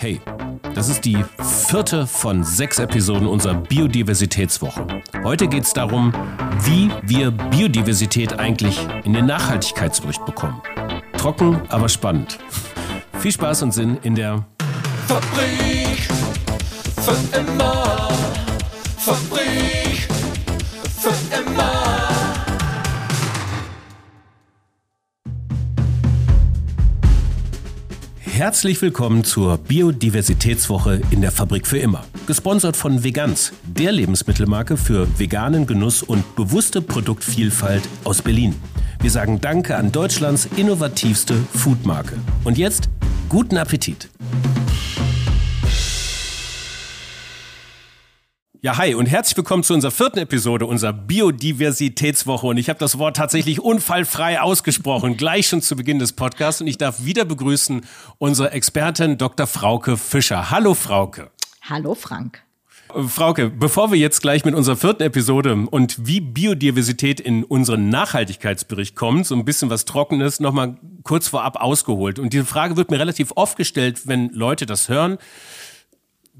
Hey, das ist die vierte von sechs Episoden unserer Biodiversitätswoche. Heute geht es darum, wie wir Biodiversität eigentlich in den Nachhaltigkeitsbericht bekommen. Trocken, aber spannend. Viel Spaß und Sinn in der Fabrik für immer. Fabrik Herzlich willkommen zur Biodiversitätswoche in der Fabrik für immer. Gesponsert von Veganz, der Lebensmittelmarke für veganen Genuss und bewusste Produktvielfalt aus Berlin. Wir sagen Danke an Deutschlands innovativste Foodmarke. Und jetzt guten Appetit. Ja, hi und herzlich willkommen zu unserer vierten Episode unserer Biodiversitätswoche. Und ich habe das Wort tatsächlich unfallfrei ausgesprochen, gleich schon zu Beginn des Podcasts. Und ich darf wieder begrüßen unsere Expertin Dr. Frauke Fischer. Hallo Frauke. Hallo Frank. Äh, Frauke, bevor wir jetzt gleich mit unserer vierten Episode und wie Biodiversität in unseren Nachhaltigkeitsbericht kommt, so ein bisschen was Trockenes, nochmal kurz vorab ausgeholt. Und diese Frage wird mir relativ oft gestellt, wenn Leute das hören.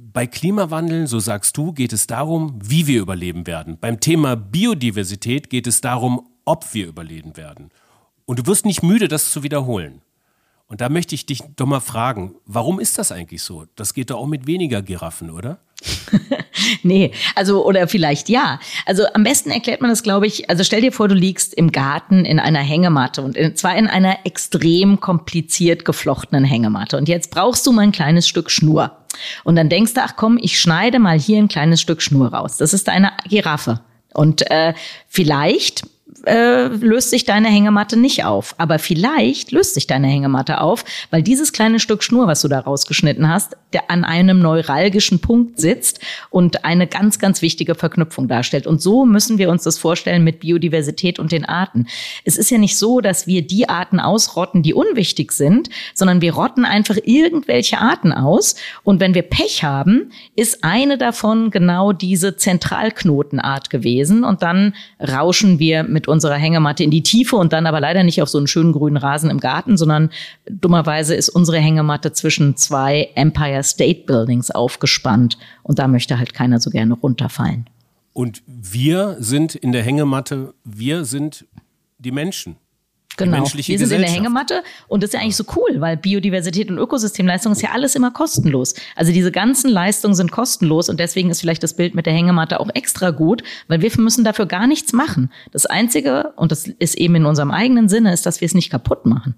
Bei Klimawandel, so sagst du, geht es darum, wie wir überleben werden. Beim Thema Biodiversität geht es darum, ob wir überleben werden. Und du wirst nicht müde, das zu wiederholen. Und da möchte ich dich doch mal fragen, warum ist das eigentlich so? Das geht doch auch mit weniger Giraffen, oder? nee, also oder vielleicht ja. Also am besten erklärt man das, glaube ich. Also stell dir vor, du liegst im Garten in einer Hängematte und in, zwar in einer extrem kompliziert geflochtenen Hängematte. Und jetzt brauchst du mal ein kleines Stück Schnur. Und dann denkst du, ach komm, ich schneide mal hier ein kleines Stück Schnur raus. Das ist eine Giraffe. Und äh, vielleicht äh, löst sich deine Hängematte nicht auf. Aber vielleicht löst sich deine Hängematte auf, weil dieses kleine Stück Schnur, was du da rausgeschnitten hast, der an einem neuralgischen Punkt sitzt und eine ganz, ganz wichtige Verknüpfung darstellt. Und so müssen wir uns das vorstellen mit Biodiversität und den Arten. Es ist ja nicht so, dass wir die Arten ausrotten, die unwichtig sind, sondern wir rotten einfach irgendwelche Arten aus. Und wenn wir Pech haben, ist eine davon genau diese Zentralknotenart gewesen. Und dann rauschen wir mit unserer Hängematte in die Tiefe und dann aber leider nicht auf so einen schönen grünen Rasen im Garten, sondern dummerweise ist unsere Hängematte zwischen zwei Empire State Buildings aufgespannt und da möchte halt keiner so gerne runterfallen. Und wir sind in der Hängematte, wir sind die Menschen. Genau. Wir sind in der Hängematte und das ist ja eigentlich so cool, weil Biodiversität und Ökosystemleistung ist ja alles immer kostenlos. Also diese ganzen Leistungen sind kostenlos und deswegen ist vielleicht das Bild mit der Hängematte auch extra gut, weil wir müssen dafür gar nichts machen. Das Einzige, und das ist eben in unserem eigenen Sinne, ist, dass wir es nicht kaputt machen.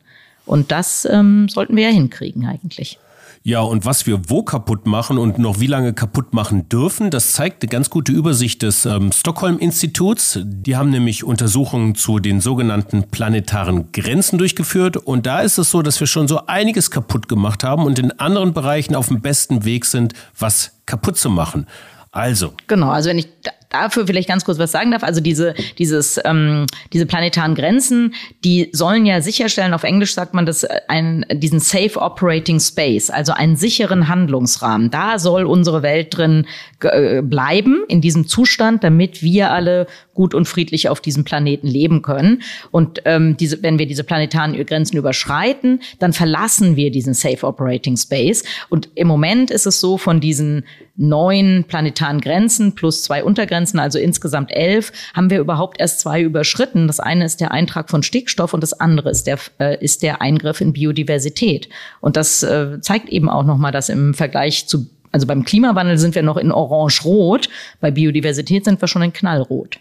Und das ähm, sollten wir ja hinkriegen eigentlich. Ja, und was wir wo kaputt machen und noch wie lange kaputt machen dürfen, das zeigt eine ganz gute Übersicht des ähm, Stockholm-Instituts. Die haben nämlich Untersuchungen zu den sogenannten planetaren Grenzen durchgeführt. Und da ist es so, dass wir schon so einiges kaputt gemacht haben und in anderen Bereichen auf dem besten Weg sind, was kaputt zu machen. Also. Genau, also wenn ich dafür vielleicht ganz kurz was sagen darf, also diese, dieses, ähm, diese planetaren Grenzen, die sollen ja sicherstellen, auf Englisch sagt man das, einen, diesen Safe Operating Space, also einen sicheren Handlungsrahmen. Da soll unsere Welt drin äh, bleiben, in diesem Zustand, damit wir alle gut und friedlich auf diesem Planeten leben können. Und ähm, diese, wenn wir diese planetaren Grenzen überschreiten, dann verlassen wir diesen Safe Operating Space. Und im Moment ist es so, von diesen neun planetaren Grenzen plus zwei Untergrenzen, also insgesamt elf, haben wir überhaupt erst zwei überschritten. Das eine ist der Eintrag von Stickstoff und das andere ist der, äh, ist der Eingriff in Biodiversität. Und das äh, zeigt eben auch nochmal, dass im Vergleich zu, also beim Klimawandel sind wir noch in Orange-Rot, bei Biodiversität sind wir schon in Knallrot.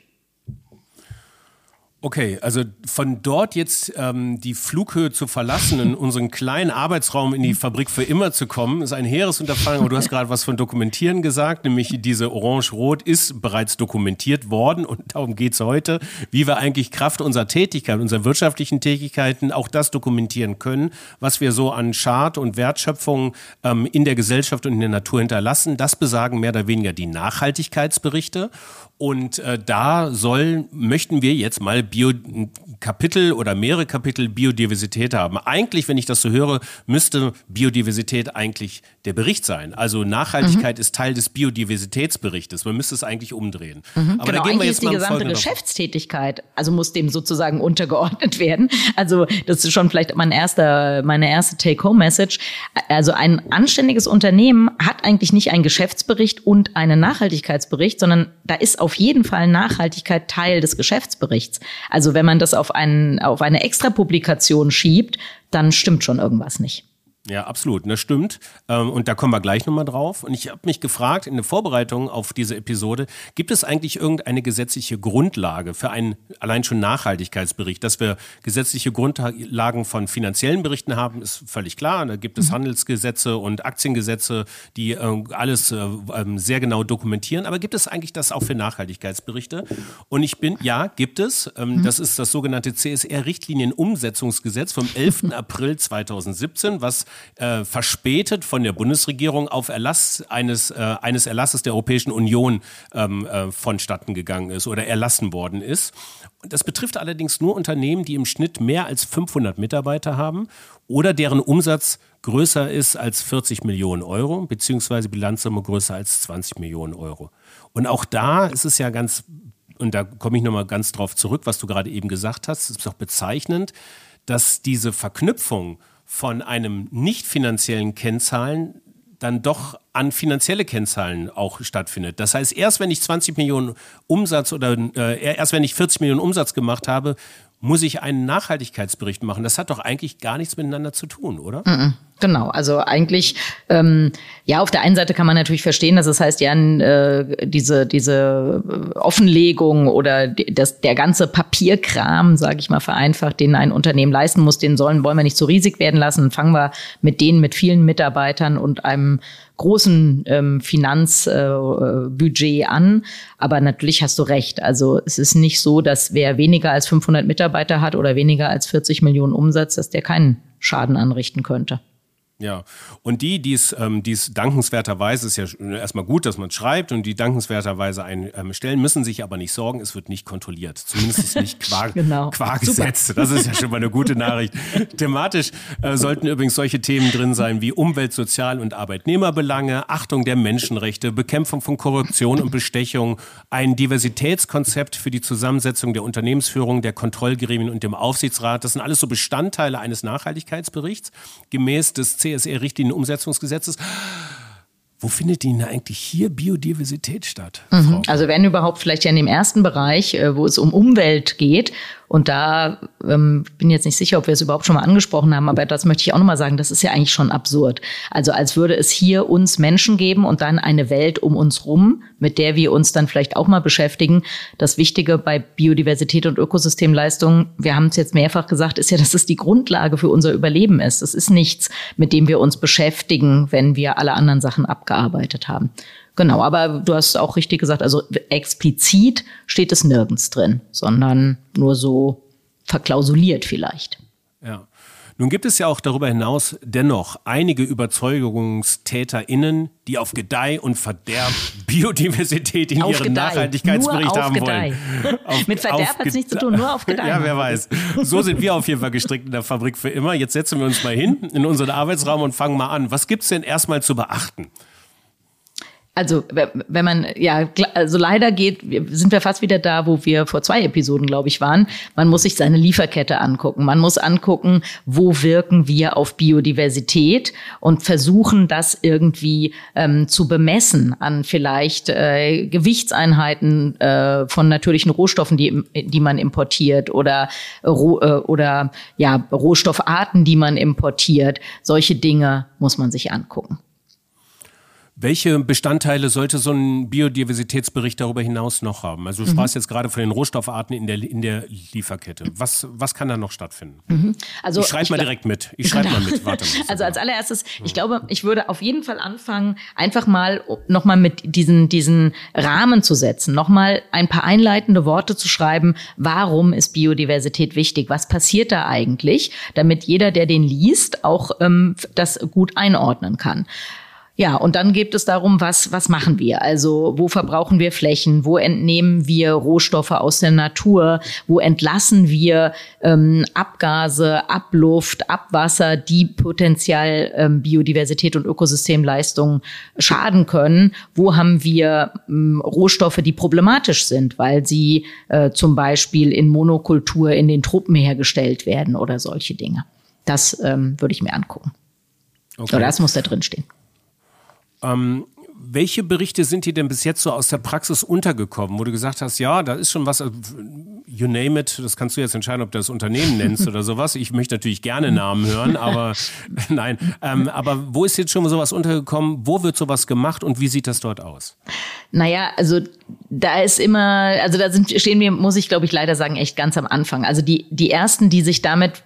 Okay, also von dort jetzt ähm, die Flughöhe zu verlassen, in unseren kleinen Arbeitsraum in die Fabrik für immer zu kommen, ist ein hehres Unterfangen. Aber du hast gerade was von Dokumentieren gesagt, nämlich diese Orange-Rot ist bereits dokumentiert worden und darum geht's heute, wie wir eigentlich Kraft unserer Tätigkeit, unserer wirtschaftlichen Tätigkeiten auch das dokumentieren können, was wir so an Schad und Wertschöpfung ähm, in der Gesellschaft und in der Natur hinterlassen. Das besagen mehr oder weniger die Nachhaltigkeitsberichte. Und äh, da soll, möchten wir jetzt mal Bio, Kapitel oder mehrere Kapitel Biodiversität haben. Eigentlich, wenn ich das so höre, müsste Biodiversität eigentlich der Bericht sein. Also Nachhaltigkeit mhm. ist Teil des Biodiversitätsberichtes. Man müsste es eigentlich umdrehen. Mhm. Aber genau, da gehen wir jetzt ist die gesamte Geschäftstätigkeit, also muss dem sozusagen untergeordnet werden. Also das ist schon vielleicht mein erster, meine erste Take-Home-Message. Also ein anständiges Unternehmen hat eigentlich nicht einen Geschäftsbericht und einen Nachhaltigkeitsbericht, sondern da ist auf jeden Fall Nachhaltigkeit Teil des Geschäftsberichts. Also wenn man das auf, einen, auf eine Extrapublikation schiebt, dann stimmt schon irgendwas nicht. Ja, absolut, das stimmt. Ähm, und da kommen wir gleich nochmal drauf. Und ich habe mich gefragt, in der Vorbereitung auf diese Episode, gibt es eigentlich irgendeine gesetzliche Grundlage für einen allein schon Nachhaltigkeitsbericht? Dass wir gesetzliche Grundlagen von finanziellen Berichten haben, ist völlig klar. Da gibt es mhm. Handelsgesetze und Aktiengesetze, die äh, alles äh, ähm, sehr genau dokumentieren. Aber gibt es eigentlich das auch für Nachhaltigkeitsberichte? Und ich bin, ja, gibt es. Ähm, mhm. Das ist das sogenannte CSR-Richtlinienumsetzungsgesetz vom 11. April 2017, was äh, verspätet von der Bundesregierung auf Erlass eines, äh, eines Erlasses der Europäischen Union ähm, äh, vonstatten gegangen ist oder erlassen worden ist. Das betrifft allerdings nur Unternehmen, die im Schnitt mehr als 500 Mitarbeiter haben oder deren Umsatz größer ist als 40 Millionen Euro, beziehungsweise Bilanzsumme größer als 20 Millionen Euro. Und auch da ist es ja ganz, und da komme ich nochmal ganz drauf zurück, was du gerade eben gesagt hast, ist auch bezeichnend, dass diese Verknüpfung von einem nicht finanziellen Kennzahlen dann doch an finanzielle Kennzahlen auch stattfindet. Das heißt, erst wenn ich 20 Millionen Umsatz oder äh, erst wenn ich 40 Millionen Umsatz gemacht habe, muss ich einen Nachhaltigkeitsbericht machen. Das hat doch eigentlich gar nichts miteinander zu tun, oder? Genau, also eigentlich, ähm, ja, auf der einen Seite kann man natürlich verstehen, dass es heißt, ja, äh, diese, diese Offenlegung oder das, der ganze Papierkram, sage ich mal vereinfacht, den ein Unternehmen leisten muss, den sollen, wollen wir nicht so riesig werden lassen. Fangen wir mit denen mit vielen Mitarbeitern und einem großen ähm, Finanzbudget äh, an. Aber natürlich hast du recht. Also es ist nicht so, dass wer weniger als 500 Mitarbeiter hat oder weniger als 40 Millionen Umsatz, dass der keinen Schaden anrichten könnte. Ja, und die, die es ähm, die's dankenswerterweise, ist ja erstmal gut, dass man schreibt und die dankenswerterweise einstellen, ähm, müssen sich aber nicht sorgen, es wird nicht kontrolliert. Zumindest nicht qua, genau. qua Gesetz. Das ist ja schon mal eine gute Nachricht. Thematisch äh, sollten übrigens solche Themen drin sein wie Umwelt-, Sozial- und Arbeitnehmerbelange, Achtung der Menschenrechte, Bekämpfung von Korruption und Bestechung, ein Diversitätskonzept für die Zusammensetzung der Unternehmensführung, der Kontrollgremien und dem Aufsichtsrat. Das sind alles so Bestandteile eines Nachhaltigkeitsberichts gemäß des C CSR-Richtlinienumsetzungsgesetzes. Wo findet denn eigentlich hier Biodiversität statt? Mhm. Also wenn überhaupt vielleicht ja in dem ersten Bereich, äh, wo es um Umwelt geht und da ähm, bin jetzt nicht sicher, ob wir es überhaupt schon mal angesprochen haben, aber das möchte ich auch nochmal sagen, das ist ja eigentlich schon absurd. Also als würde es hier uns Menschen geben und dann eine Welt um uns rum, mit der wir uns dann vielleicht auch mal beschäftigen. Das Wichtige bei Biodiversität und Ökosystemleistung, wir haben es jetzt mehrfach gesagt, ist ja, dass es die Grundlage für unser Überleben ist. Es ist nichts, mit dem wir uns beschäftigen, wenn wir alle anderen Sachen abgearbeitet haben. Genau, aber du hast auch richtig gesagt, also explizit steht es nirgends drin, sondern nur so verklausuliert vielleicht. Ja. Nun gibt es ja auch darüber hinaus dennoch einige UberzeugungstäterInnen, die auf Gedeih und Verderb Biodiversität in auf ihren Gedeih. Nachhaltigkeitsbericht haben wollen. Auf, Mit Verderb hat es nichts zu tun, nur auf Gedeih. ja, wer weiß. So sind wir auf jeden Fall gestrickt in der Fabrik für immer. Jetzt setzen wir uns mal hin in unseren Arbeitsraum und fangen mal an. Was gibt es denn erstmal zu beachten? Also wenn man, ja, also leider geht, sind wir fast wieder da, wo wir vor zwei Episoden, glaube ich, waren. Man muss sich seine Lieferkette angucken. Man muss angucken, wo wirken wir auf Biodiversität und versuchen, das irgendwie ähm, zu bemessen an vielleicht äh, Gewichtseinheiten äh, von natürlichen Rohstoffen, die, die man importiert oder, äh, oder ja, Rohstoffarten, die man importiert. Solche Dinge muss man sich angucken. Welche Bestandteile sollte so ein Biodiversitätsbericht darüber hinaus noch haben? Also du mhm. sprachst jetzt gerade von den Rohstoffarten in der, in der Lieferkette. Was, was kann da noch stattfinden? Mhm. Also ich schreibe mal direkt mit. Ich schreibe genau. mal mit. Warte mal. Also als allererstes, ich glaube, ich würde auf jeden Fall anfangen, einfach mal nochmal mit diesen, diesen Rahmen zu setzen, nochmal ein paar einleitende Worte zu schreiben. Warum ist Biodiversität wichtig? Was passiert da eigentlich? Damit jeder, der den liest, auch ähm, das gut einordnen kann. Ja, und dann geht es darum, was, was machen wir? Also, wo verbrauchen wir Flächen? Wo entnehmen wir Rohstoffe aus der Natur? Wo entlassen wir ähm, Abgase, Abluft, Abwasser, die potenziell ähm, Biodiversität und Ökosystemleistungen schaden können? Wo haben wir ähm, Rohstoffe, die problematisch sind, weil sie äh, zum Beispiel in Monokultur in den Truppen hergestellt werden oder solche Dinge? Das ähm, würde ich mir angucken. Okay. Oder das muss da drin stehen. Ähm, welche Berichte sind dir denn bis jetzt so aus der Praxis untergekommen, wo du gesagt hast, ja, da ist schon was, also, you name it, das kannst du jetzt entscheiden, ob du das Unternehmen nennst oder sowas. Ich möchte natürlich gerne Namen hören, aber nein. Ähm, aber wo ist jetzt schon sowas untergekommen? Wo wird sowas gemacht und wie sieht das dort aus? Naja, also da ist immer, also da sind, stehen wir, muss ich glaube ich leider sagen, echt ganz am Anfang. Also die, die ersten, die sich damit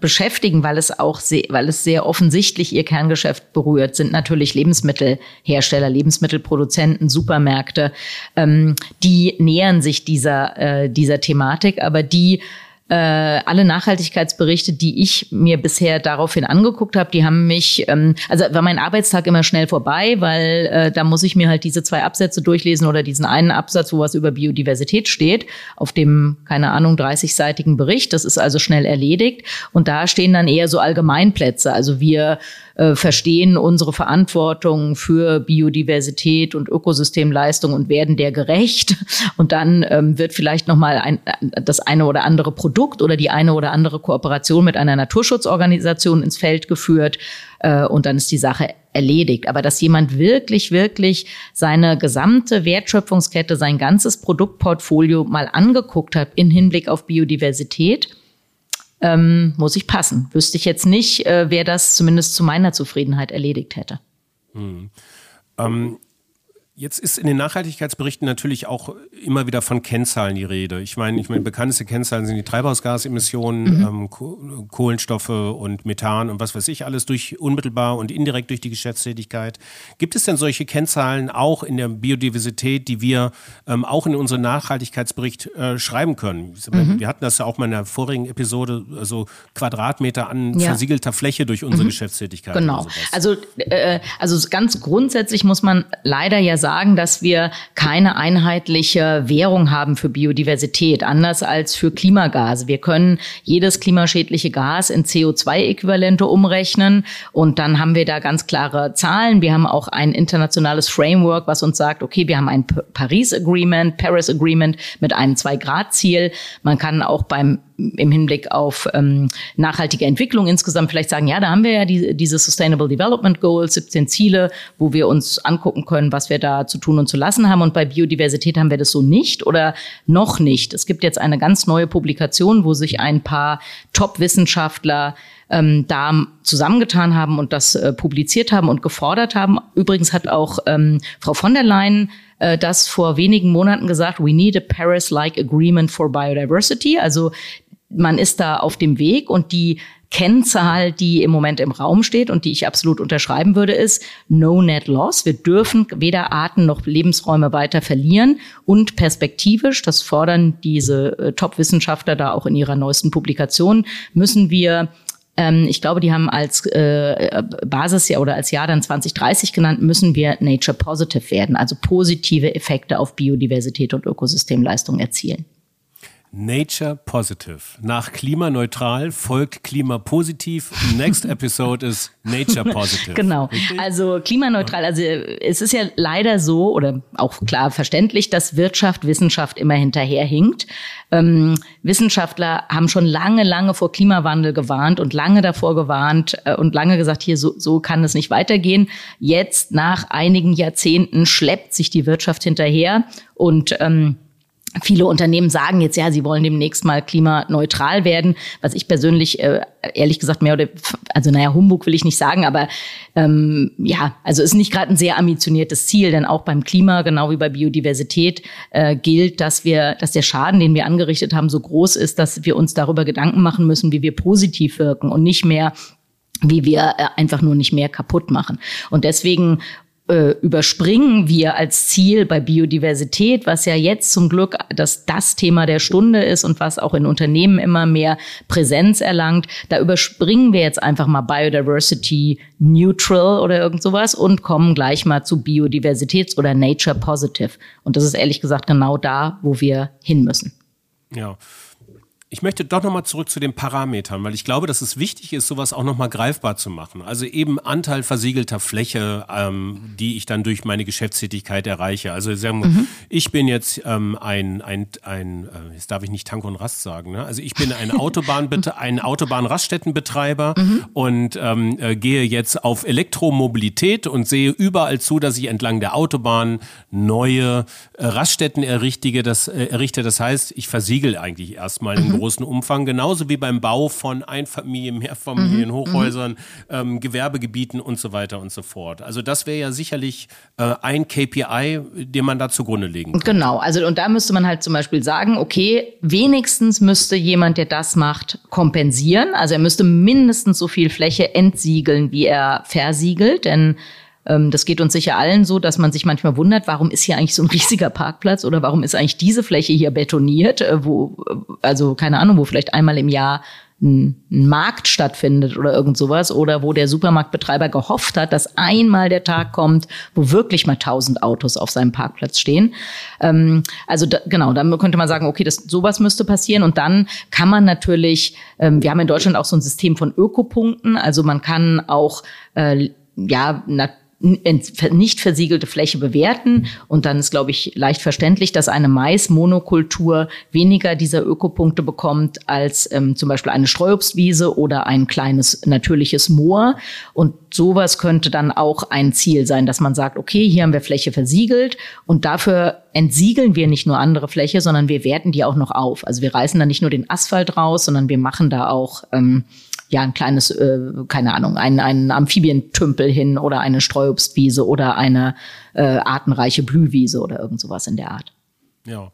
beschäftigen, weil es auch sehr, weil es sehr offensichtlich ihr Kerngeschäft berührt, sind natürlich Lebensmittelhersteller, Lebensmittelproduzenten, Supermärkte. Ähm, die nähern sich dieser, äh, dieser Thematik, aber die äh, alle Nachhaltigkeitsberichte, die ich mir bisher daraufhin angeguckt habe, die haben mich, ähm, also war mein Arbeitstag immer schnell vorbei, weil äh, da muss ich mir halt diese zwei Absätze durchlesen oder diesen einen Absatz, wo was über Biodiversität steht, auf dem, keine Ahnung, 30-seitigen Bericht. Das ist also schnell erledigt. Und da stehen dann eher so Allgemeinplätze. Also wir äh, verstehen unsere Verantwortung für Biodiversität und Ökosystemleistung und werden der gerecht. Und dann ähm, wird vielleicht noch mal ein, das eine oder andere Produkt oder die eine oder andere Kooperation mit einer Naturschutzorganisation ins Feld geführt. Äh, und dann ist die Sache erledigt. Aber dass jemand wirklich, wirklich seine gesamte Wertschöpfungskette, sein ganzes Produktportfolio mal angeguckt hat in Hinblick auf Biodiversität, ähm, muss ich passen. Wüsste ich jetzt nicht, äh, wer das zumindest zu meiner Zufriedenheit erledigt hätte. Hm. Ähm, Jetzt ist in den Nachhaltigkeitsberichten natürlich auch immer wieder von Kennzahlen die Rede. Ich meine, ich meine, bekannteste Kennzahlen sind die Treibhausgasemissionen, mhm. ähm, Kohlenstoffe und Methan und was weiß ich alles durch unmittelbar und indirekt durch die Geschäftstätigkeit. Gibt es denn solche Kennzahlen auch in der Biodiversität, die wir ähm, auch in unseren Nachhaltigkeitsbericht äh, schreiben können? Mhm. Wir hatten das ja auch mal in der vorigen Episode, also Quadratmeter an ja. versiegelter Fläche durch unsere mhm. Geschäftstätigkeit. Genau. Also, äh, also ganz grundsätzlich muss man leider ja sagen, sagen, dass wir keine einheitliche Währung haben für Biodiversität, anders als für Klimagase. Wir können jedes klimaschädliche Gas in CO2-Äquivalente umrechnen und dann haben wir da ganz klare Zahlen. Wir haben auch ein internationales Framework, was uns sagt, okay, wir haben ein Paris Agreement, Paris Agreement mit einem Zwei-Grad-Ziel. Man kann auch beim im Hinblick auf ähm, nachhaltige Entwicklung insgesamt vielleicht sagen, ja, da haben wir ja die, diese Sustainable Development Goals, 17 Ziele, wo wir uns angucken können, was wir da zu tun und zu lassen haben. Und bei Biodiversität haben wir das so nicht oder noch nicht. Es gibt jetzt eine ganz neue Publikation, wo sich ein paar Top-Wissenschaftler ähm, da zusammengetan haben und das äh, publiziert haben und gefordert haben. Übrigens hat auch ähm, Frau von der Leyen äh, das vor wenigen Monaten gesagt, we need a Paris-like agreement for biodiversity. Also man ist da auf dem Weg und die Kennzahl, die im Moment im Raum steht und die ich absolut unterschreiben würde, ist No Net Loss. Wir dürfen weder Arten noch Lebensräume weiter verlieren und perspektivisch, das fordern diese äh, Top-Wissenschaftler da auch in ihrer neuesten Publikation, müssen wir ähm, ich glaube, die haben als äh, Basisjahr oder als Jahr dann 2030 genannt, müssen wir Nature Positive werden, also positive Effekte auf Biodiversität und Ökosystemleistung erzielen. Nature Positive. Nach klimaneutral folgt klimapositiv. Next episode ist Nature Positive. Genau. Richtig? Also klimaneutral. Also es ist ja leider so oder auch klar verständlich, dass Wirtschaft, Wissenschaft immer hinterherhinkt. Ähm, Wissenschaftler haben schon lange, lange vor Klimawandel gewarnt und lange davor gewarnt äh, und lange gesagt, hier so, so kann es nicht weitergehen. Jetzt nach einigen Jahrzehnten schleppt sich die Wirtschaft hinterher und ähm, Viele Unternehmen sagen jetzt, ja, sie wollen demnächst mal klimaneutral werden, was ich persönlich äh, ehrlich gesagt mehr oder also naja, Humbug will ich nicht sagen, aber ähm, ja, also ist nicht gerade ein sehr ambitioniertes Ziel, denn auch beim Klima, genau wie bei Biodiversität, äh, gilt, dass wir, dass der Schaden, den wir angerichtet haben, so groß ist, dass wir uns darüber Gedanken machen müssen, wie wir positiv wirken und nicht mehr wie wir äh, einfach nur nicht mehr kaputt machen. Und deswegen äh, überspringen wir als Ziel bei Biodiversität, was ja jetzt zum Glück das, das Thema der Stunde ist und was auch in Unternehmen immer mehr Präsenz erlangt, da überspringen wir jetzt einfach mal Biodiversity Neutral oder irgend sowas und kommen gleich mal zu Biodiversitäts- oder Nature Positive. Und das ist ehrlich gesagt genau da, wo wir hin müssen. Ja. Ich möchte doch nochmal zurück zu den Parametern, weil ich glaube, dass es wichtig ist, sowas auch nochmal greifbar zu machen. Also eben Anteil versiegelter Fläche, ähm, die ich dann durch meine Geschäftstätigkeit erreiche. Also sagen wir, mhm. ich bin jetzt ähm, ein, ein, ein äh, jetzt darf ich nicht Tank und Rast sagen, ne? also ich bin ein Autobahn, ein Autobahnraststättenbetreiber mhm. und ähm, äh, gehe jetzt auf Elektromobilität und sehe überall zu, dass ich entlang der Autobahn neue äh, Raststätten errichte. Das, äh, errichte. das heißt, ich versiegel eigentlich erstmal mhm großen Umfang, genauso wie beim Bau von Einfamilien, Mehrfamilien, mhm. Hochhäusern, mhm. ähm, Gewerbegebieten und so weiter und so fort. Also das wäre ja sicherlich äh, ein KPI, den man da zugrunde legen kann. Genau, also und da müsste man halt zum Beispiel sagen, okay, wenigstens müsste jemand, der das macht, kompensieren. Also er müsste mindestens so viel Fläche entsiegeln, wie er versiegelt, denn das geht uns sicher allen so, dass man sich manchmal wundert, warum ist hier eigentlich so ein riesiger Parkplatz oder warum ist eigentlich diese Fläche hier betoniert, äh, wo, äh, also keine Ahnung, wo vielleicht einmal im Jahr ein, Markt stattfindet oder irgend sowas oder wo der Supermarktbetreiber gehofft hat, dass einmal der Tag kommt, wo wirklich mal tausend Autos auf seinem Parkplatz stehen. Ähm, also da, genau, dann könnte man sagen, okay, das, sowas müsste passieren und dann kann man natürlich, ähm, wir haben in Deutschland auch so ein System von Ökopunkten, also man kann auch äh, ja, natürlich nicht versiegelte Fläche bewerten. Und dann ist, glaube ich, leicht verständlich, dass eine Mais-Monokultur weniger dieser Ökopunkte bekommt als ähm, zum Beispiel eine Streuobstwiese oder ein kleines natürliches Moor. Und sowas könnte dann auch ein Ziel sein, dass man sagt, okay, hier haben wir Fläche versiegelt und dafür entsiegeln wir nicht nur andere Fläche, sondern wir werten die auch noch auf. Also wir reißen da nicht nur den Asphalt raus, sondern wir machen da auch ähm, ja ein kleines, äh, keine Ahnung, ein, ein Amphibientümpel hin oder eine Streuobstwiese oder eine äh, artenreiche Blühwiese oder irgend sowas in der Art. Ja.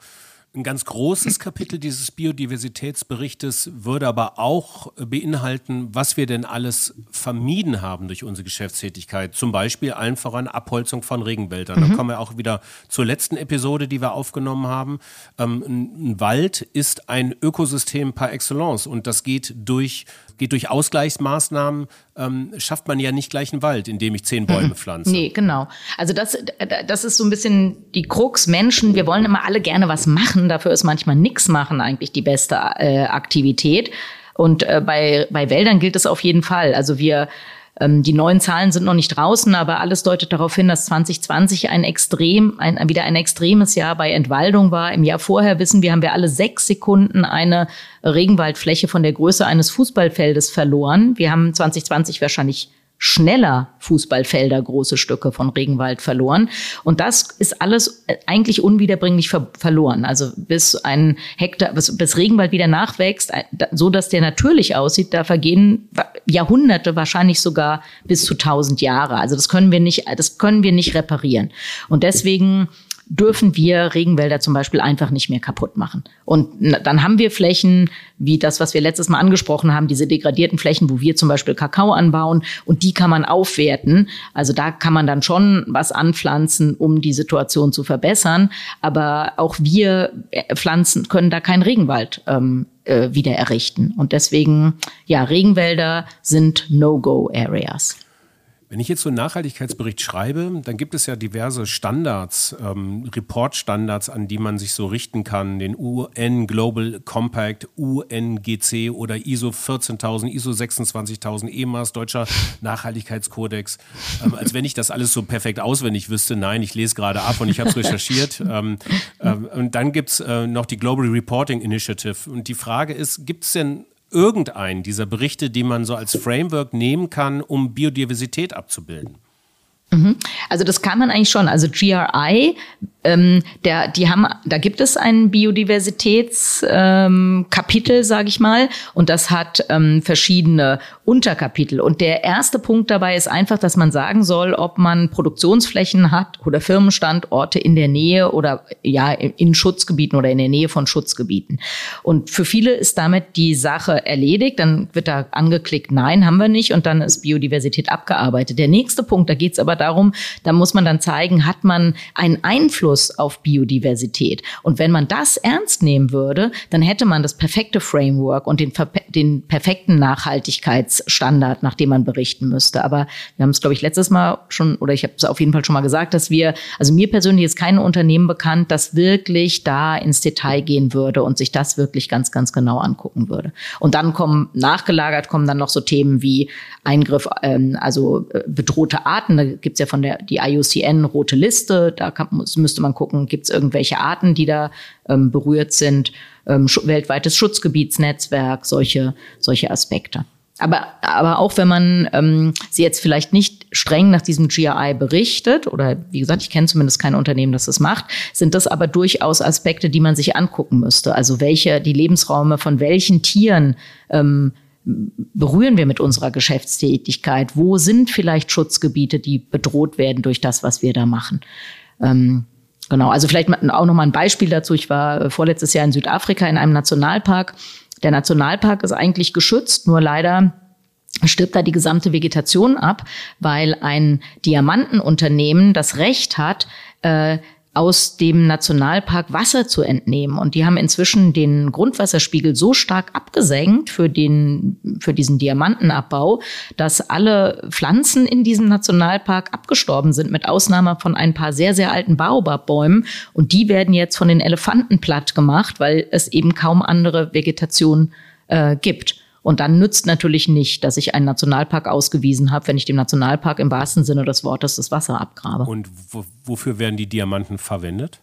Ein ganz großes Kapitel dieses Biodiversitätsberichtes würde aber auch beinhalten, was wir denn alles vermieden haben durch unsere Geschäftstätigkeit. Zum Beispiel allen voran Abholzung von Regenwäldern. Mhm. Da kommen wir auch wieder zur letzten Episode, die wir aufgenommen haben. Ähm, ein Wald ist ein Ökosystem par excellence und das geht durch geht durch Ausgleichsmaßnahmen, ähm, schafft man ja nicht gleich einen Wald, indem ich zehn Bäume mhm. pflanze. Nee, genau. Also das, das ist so ein bisschen die Krux. Menschen, wir wollen immer alle gerne was machen. Dafür ist manchmal nichts machen eigentlich die beste äh, Aktivität. Und äh, bei, bei Wäldern gilt es auf jeden Fall. Also wir ähm, die neuen Zahlen sind noch nicht draußen, aber alles deutet darauf hin, dass 2020 ein extrem, ein, wieder ein extremes Jahr bei Entwaldung war. Im Jahr vorher wissen wir, haben wir alle sechs Sekunden eine Regenwaldfläche von der Größe eines Fußballfeldes verloren. Wir haben 2020 wahrscheinlich schneller Fußballfelder große Stücke von Regenwald verloren. Und das ist alles eigentlich unwiederbringlich ver verloren. Also bis ein Hektar, bis, bis Regenwald wieder nachwächst, so dass der natürlich aussieht, da vergehen Jahrhunderte, wahrscheinlich sogar bis zu tausend Jahre. Also das können wir nicht, das können wir nicht reparieren. Und deswegen dürfen wir Regenwälder zum Beispiel einfach nicht mehr kaputt machen. Und dann haben wir Flächen wie das, was wir letztes Mal angesprochen haben, diese degradierten Flächen, wo wir zum Beispiel Kakao anbauen und die kann man aufwerten. Also da kann man dann schon was anpflanzen, um die Situation zu verbessern. Aber auch wir äh, Pflanzen können da keinen Regenwald ähm, äh, wieder errichten. Und deswegen, ja, Regenwälder sind No-Go-Areas. Wenn ich jetzt so einen Nachhaltigkeitsbericht schreibe, dann gibt es ja diverse Standards, ähm, Report-Standards, an die man sich so richten kann. Den UN Global Compact, UNGC oder ISO 14000, ISO 26000, EMAS, Deutscher Nachhaltigkeitskodex. Ähm, als wenn ich das alles so perfekt auswendig wüsste. Nein, ich lese gerade ab und ich habe es recherchiert. ähm, ähm, und dann gibt's äh, noch die Global Reporting Initiative. Und die Frage ist, gibt es denn irgendeinen dieser Berichte, die man so als Framework nehmen kann, um Biodiversität abzubilden? Mhm. Also das kann man eigentlich schon. Also GRI, ähm, der, die haben, da gibt es ein Biodiversitätskapitel, ähm, sage ich mal, und das hat ähm, verschiedene Unterkapitel. Und der erste Punkt dabei ist einfach, dass man sagen soll, ob man Produktionsflächen hat oder Firmenstandorte in der Nähe oder ja in Schutzgebieten oder in der Nähe von Schutzgebieten. Und für viele ist damit die Sache erledigt. Dann wird da angeklickt, nein, haben wir nicht, und dann ist Biodiversität abgearbeitet. Der nächste Punkt, da geht es aber darum, da muss man dann zeigen, hat man einen Einfluss auf Biodiversität. Und wenn man das ernst nehmen würde, dann hätte man das perfekte Framework und den, den perfekten Nachhaltigkeitsstandard, nach dem man berichten müsste. Aber wir haben es, glaube ich, letztes Mal schon, oder ich habe es auf jeden Fall schon mal gesagt, dass wir, also mir persönlich ist kein Unternehmen bekannt, das wirklich da ins Detail gehen würde und sich das wirklich ganz, ganz genau angucken würde. Und dann kommen, nachgelagert kommen dann noch so Themen wie Eingriff, ähm, also äh, bedrohte Arten. Da gibt's ja von der die IUCN rote Liste. Da kann, muss, müsste man gucken, gibt's irgendwelche Arten, die da ähm, berührt sind. Ähm, weltweites Schutzgebietsnetzwerk, solche, solche Aspekte. Aber, aber auch wenn man ähm, sie jetzt vielleicht nicht streng nach diesem GRI berichtet, oder wie gesagt, ich kenne zumindest kein Unternehmen, das das macht, sind das aber durchaus Aspekte, die man sich angucken müsste. Also welche, die Lebensräume von welchen Tieren ähm, berühren wir mit unserer Geschäftstätigkeit? Wo sind vielleicht Schutzgebiete, die bedroht werden durch das, was wir da machen? Ähm, genau, also vielleicht auch noch mal ein Beispiel dazu. Ich war vorletztes Jahr in Südafrika in einem Nationalpark der Nationalpark ist eigentlich geschützt, nur leider stirbt da die gesamte Vegetation ab, weil ein Diamantenunternehmen das Recht hat, äh, aus dem Nationalpark Wasser zu entnehmen. Und die haben inzwischen den Grundwasserspiegel so stark abgesenkt für den, für diesen Diamantenabbau, dass alle Pflanzen in diesem Nationalpark abgestorben sind, mit Ausnahme von ein paar sehr, sehr alten Baobabbäumen. Und die werden jetzt von den Elefanten platt gemacht, weil es eben kaum andere Vegetation äh, gibt. Und dann nützt natürlich nicht, dass ich einen Nationalpark ausgewiesen habe, wenn ich dem Nationalpark im wahrsten Sinne des Wortes das Wasser abgrabe. Und wofür werden die Diamanten verwendet?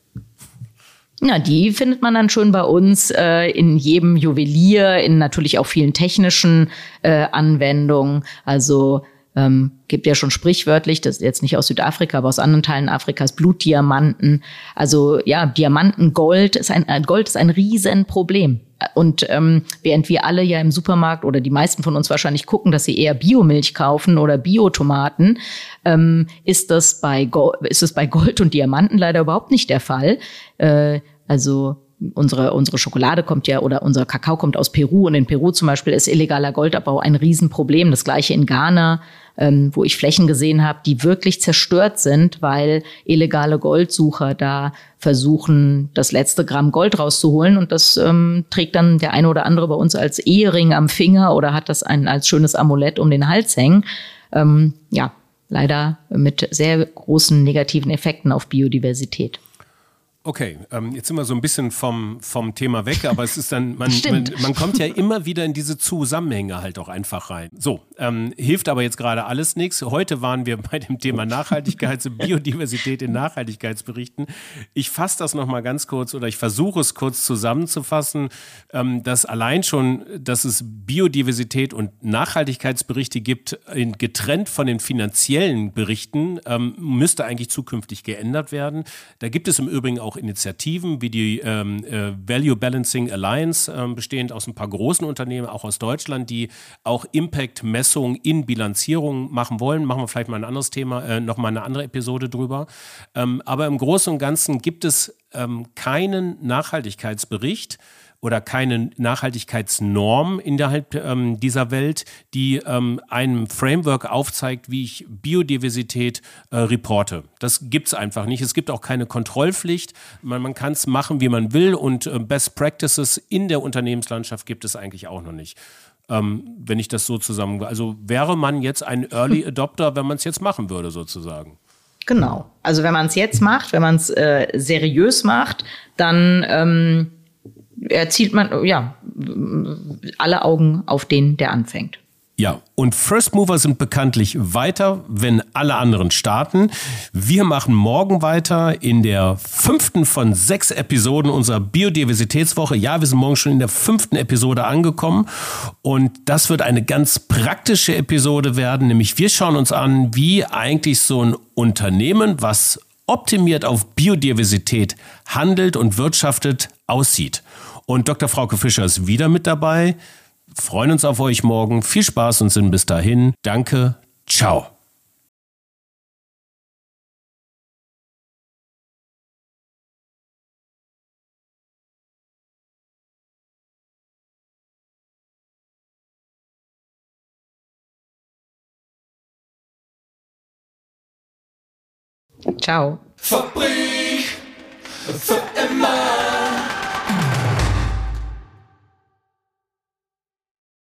Ja, die findet man dann schon bei uns äh, in jedem Juwelier, in natürlich auch vielen technischen äh, Anwendungen. Also ähm, gibt ja schon sprichwörtlich, das ist jetzt nicht aus Südafrika, aber aus anderen Teilen Afrikas, Blutdiamanten. Also ja, Diamantengold ist ein äh, Gold ist ein Riesenproblem. Und ähm, während wir alle ja im Supermarkt oder die meisten von uns wahrscheinlich gucken, dass sie eher Biomilch kaufen oder Biotomaten, ähm, ist das bei ist es bei Gold und Diamanten leider überhaupt nicht der Fall. Äh, also unsere, unsere Schokolade kommt ja oder unser Kakao kommt aus Peru und in Peru zum Beispiel ist illegaler Goldabbau ein Riesenproblem. Das gleiche in Ghana, ähm, wo ich Flächen gesehen habe, die wirklich zerstört sind, weil illegale Goldsucher da versuchen, das letzte Gramm Gold rauszuholen und das ähm, trägt dann der eine oder andere bei uns als Ehering am Finger oder hat das ein, als schönes Amulett um den Hals hängen. Ähm, ja, leider mit sehr großen negativen Effekten auf Biodiversität. Okay, ähm, jetzt sind wir so ein bisschen vom, vom Thema weg, aber es ist dann, man, man, man, kommt ja immer wieder in diese Zusammenhänge halt auch einfach rein. So, ähm, hilft aber jetzt gerade alles nichts. Heute waren wir bei dem Thema Nachhaltigkeit, und Biodiversität in Nachhaltigkeitsberichten. Ich fasse das nochmal ganz kurz oder ich versuche es kurz zusammenzufassen, ähm, dass allein schon, dass es Biodiversität und Nachhaltigkeitsberichte gibt, in, getrennt von den finanziellen Berichten, ähm, müsste eigentlich zukünftig geändert werden. Da gibt es im Übrigen auch Initiativen wie die ähm, äh, Value Balancing Alliance, äh, bestehend aus ein paar großen Unternehmen, auch aus Deutschland, die auch Impact-Messung in Bilanzierung machen wollen. Machen wir vielleicht mal ein anderes Thema, äh, nochmal eine andere Episode drüber. Ähm, aber im Großen und Ganzen gibt es ähm, keinen Nachhaltigkeitsbericht, oder keine Nachhaltigkeitsnorm innerhalb ähm, dieser Welt, die ähm, einem Framework aufzeigt, wie ich Biodiversität äh, reporte. Das gibt es einfach nicht. Es gibt auch keine Kontrollpflicht. Man, man kann es machen, wie man will und äh, Best Practices in der Unternehmenslandschaft gibt es eigentlich auch noch nicht. Ähm, wenn ich das so zusammen. Also wäre man jetzt ein Early Adopter, wenn man es jetzt machen würde, sozusagen. Genau. Also wenn man es jetzt macht, wenn man es äh, seriös macht, dann ähm, erzielt man, ja, alle Augen auf den, der anfängt. Ja, und First Mover sind bekanntlich weiter, wenn alle anderen starten. Wir machen morgen weiter in der fünften von sechs Episoden unserer Biodiversitätswoche. Ja, wir sind morgen schon in der fünften Episode angekommen. Und das wird eine ganz praktische Episode werden, nämlich wir schauen uns an, wie eigentlich so ein Unternehmen, was optimiert auf Biodiversität handelt und wirtschaftet, aussieht. Und Dr. Frauke Fischer ist wieder mit dabei. Freuen uns auf euch morgen. Viel Spaß und sind bis dahin. Danke. Ciao. Ciao. Fabrik für immer.